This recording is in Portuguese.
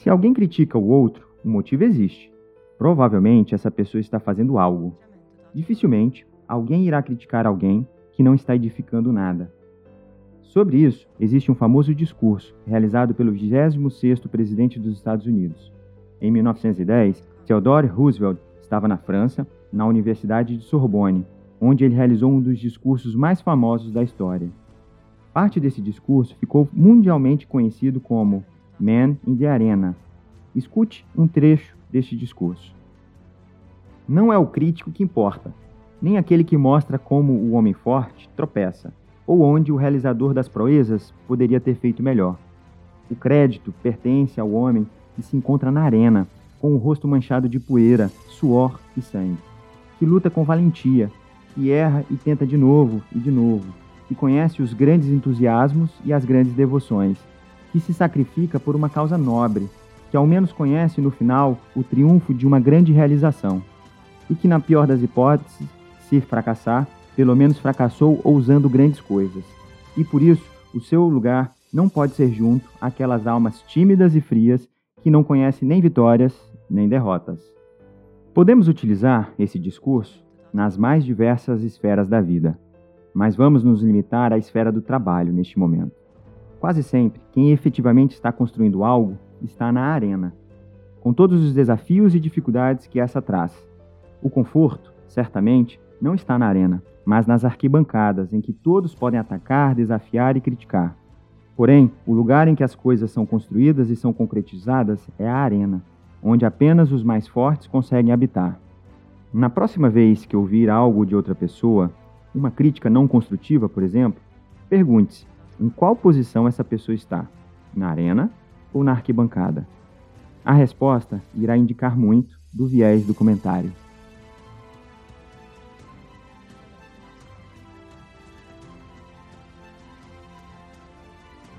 Se alguém critica o outro, o motivo existe. Provavelmente essa pessoa está fazendo algo. Dificilmente alguém irá criticar alguém que não está edificando nada. Sobre isso, existe um famoso discurso realizado pelo 26º presidente dos Estados Unidos. Em 1910, Theodore Roosevelt estava na França, na Universidade de Sorbonne, onde ele realizou um dos discursos mais famosos da história. Parte desse discurso ficou mundialmente conhecido como Man in the Arena. Escute um trecho deste discurso. Não é o crítico que importa, nem aquele que mostra como o homem forte tropeça, ou onde o realizador das proezas poderia ter feito melhor. O crédito pertence ao homem que se encontra na arena, com o rosto manchado de poeira, suor e sangue, que luta com valentia, que erra e tenta de novo e de novo, que conhece os grandes entusiasmos e as grandes devoções, que se sacrifica por uma causa nobre, que ao menos conhece no final o triunfo de uma grande realização, e que, na pior das hipóteses, se fracassar, pelo menos fracassou ousando grandes coisas. E por isso, o seu lugar não pode ser junto àquelas almas tímidas e frias que não conhecem nem vitórias nem derrotas. Podemos utilizar esse discurso nas mais diversas esferas da vida, mas vamos nos limitar à esfera do trabalho neste momento. Quase sempre, quem efetivamente está construindo algo está na arena, com todos os desafios e dificuldades que essa traz. O conforto, certamente, não está na arena, mas nas arquibancadas, em que todos podem atacar, desafiar e criticar. Porém, o lugar em que as coisas são construídas e são concretizadas é a arena, onde apenas os mais fortes conseguem habitar. Na próxima vez que ouvir algo de outra pessoa, uma crítica não construtiva, por exemplo, pergunte-se em qual posição essa pessoa está: na arena ou na arquibancada? A resposta irá indicar muito do viés do comentário.